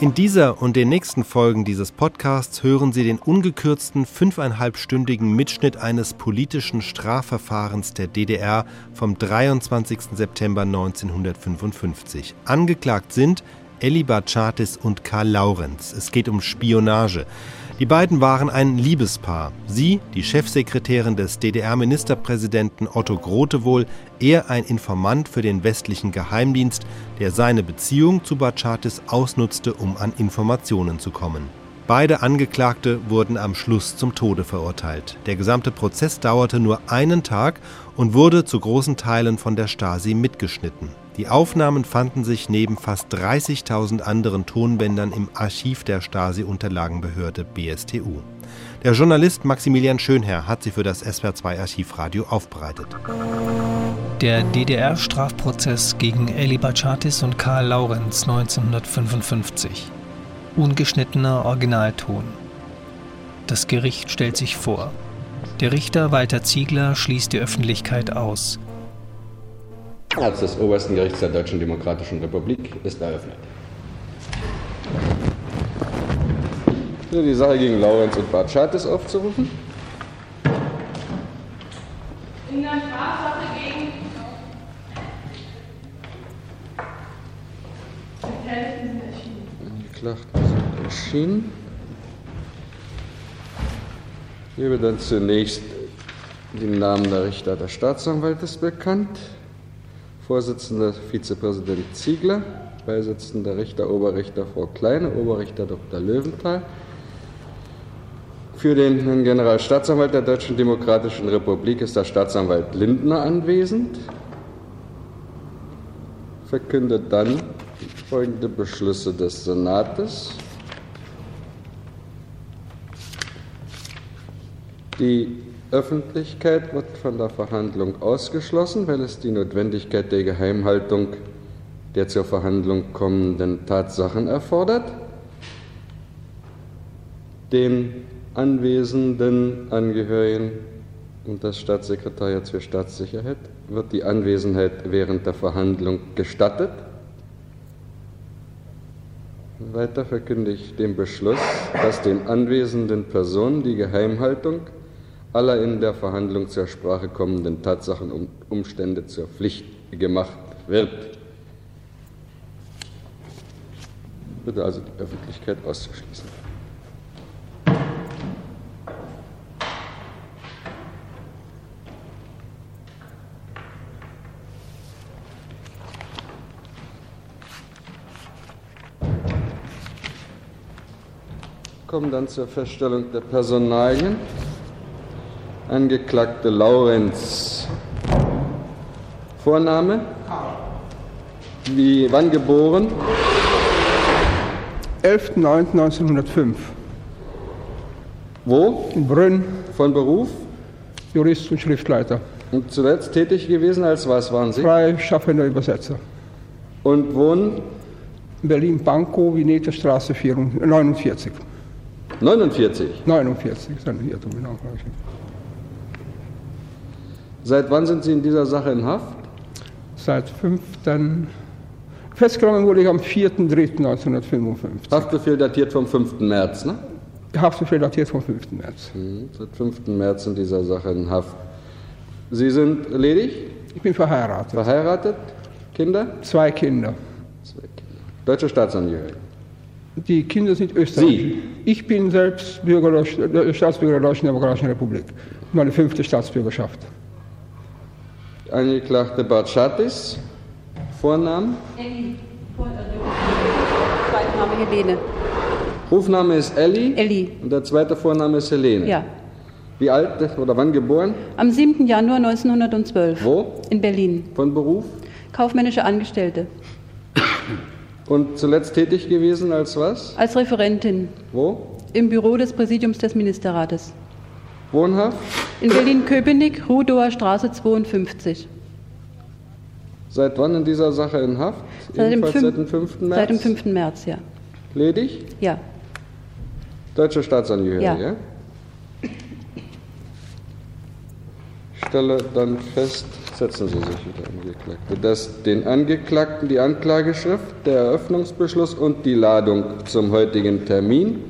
In dieser und den nächsten Folgen dieses Podcasts hören Sie den ungekürzten fünfeinhalbstündigen Mitschnitt eines politischen Strafverfahrens der DDR vom 23. September 1955. Angeklagt sind Elli Bartschatis und Karl Laurenz. Es geht um Spionage. Die beiden waren ein Liebespaar. Sie, die Chefsekretärin des DDR-Ministerpräsidenten Otto Grotewohl, er ein Informant für den westlichen Geheimdienst, der seine Beziehung zu Bachatis ausnutzte, um an Informationen zu kommen. Beide Angeklagte wurden am Schluss zum Tode verurteilt. Der gesamte Prozess dauerte nur einen Tag und wurde zu großen Teilen von der Stasi mitgeschnitten. Die Aufnahmen fanden sich neben fast 30.000 anderen Tonbändern im Archiv der Stasi-Unterlagenbehörde BSTU. Der Journalist Maximilian Schönherr hat sie für das SWR2 Archivradio aufbereitet. Der DDR-Strafprozess gegen Eli Bachatis und Karl Laurenz 1955. Ungeschnittener Originalton. Das Gericht stellt sich vor. Der Richter Walter Ziegler schließt die Öffentlichkeit aus. Als des obersten Gerichts der Deutschen Demokratischen Republik ist eröffnet. Die Sache gegen Laurenz und Bart Schattes aufzurufen. In der Strafsache gegen Beteiligten sind erschienen. Angeklagten sind erschienen. Ich gebe dann zunächst den Namen der Richter der Staatsanwaltes bekannt. Vorsitzender Vizepräsident Ziegler, Beisitzender Richter Oberrichter Frau Kleine, Oberrichter Dr. Löwenthal. Für den Generalstaatsanwalt der Deutschen Demokratischen Republik ist der Staatsanwalt Lindner anwesend. Verkündet dann folgende Beschlüsse des Senates. Die Öffentlichkeit wird von der Verhandlung ausgeschlossen, weil es die Notwendigkeit der Geheimhaltung der zur Verhandlung kommenden Tatsachen erfordert. Den anwesenden Angehörigen und das Staatssekretariat für Staatssicherheit wird die Anwesenheit während der Verhandlung gestattet. Weiter verkünde ich den Beschluss, dass den anwesenden Personen die Geheimhaltung aller in der Verhandlung zur Sprache kommenden Tatsachen und Umstände zur Pflicht gemacht wird. Bitte also die Öffentlichkeit auszuschließen. Kommen dann zur Feststellung der Personalien. Angeklagte Laurenz. Vorname? Wie, wann geboren? 11.09.1905. Wo? In Brünn, Von Beruf? Jurist und Schriftleiter. Und zuletzt tätig gewesen als was waren Sie? Freischaffender Übersetzer. Und wohnen? Berlin-Pankow, Veneterstraße 49. 49. 49. 49 ist ein Irrtum, genau. Seit wann sind Sie in dieser Sache in Haft? Seit 5. Festgenommen wurde ich am 4.3.1955. Haftbefehl datiert vom 5. März, ne? Haftbefehl datiert vom 5. März. Mhm, Seit 5. März in dieser Sache in Haft. Sie sind ledig, Ich bin verheiratet. verheiratet, Kinder? Zwei Kinder. Zwei Kinder. Deutsche Staatsangehörige. Die Kinder sind Österreicher. Ich bin selbst Bürger Staatsbürger der Deutschen Demokratischen Republik. Meine fünfte Staatsbürgerschaft. Angeklagte Bartschatis, Vornamen, Elli. Vor- äh, Zweiter Name Helene. Rufname ist Elli Elli. und der zweite Vorname ist Helene. Ja. Wie alt oder wann geboren? Am 7. Januar 1912. Wo? In Berlin. Von Beruf? Kaufmännische Angestellte. Und zuletzt tätig gewesen als was? Als Referentin. Wo? Im Büro des Präsidiums des Ministerrates. Wohnhaft? In Berlin-Köpenick, Rudower Straße 52. Seit wann in dieser Sache in Haft? Seit dem, seit dem 5. März? Seit dem 5. März, ja. Ledig? Ja. Deutsche Staatsangehörige, Ja. ja? Ich stelle dann fest, Setzen Sie sich wieder, Angeklagte. Dass den Angeklagten die Anklageschrift, der Eröffnungsbeschluss und die Ladung zum heutigen Termin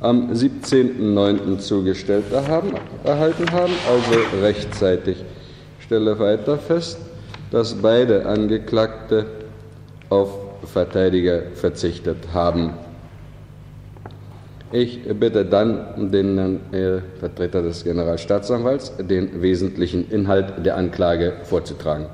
am 17.09. zugestellt haben, erhalten haben, also rechtzeitig. Ich stelle weiter fest, dass beide Angeklagte auf Verteidiger verzichtet haben. Ich bitte dann den äh, Vertreter des Generalstaatsanwalts, den wesentlichen Inhalt der Anklage vorzutragen.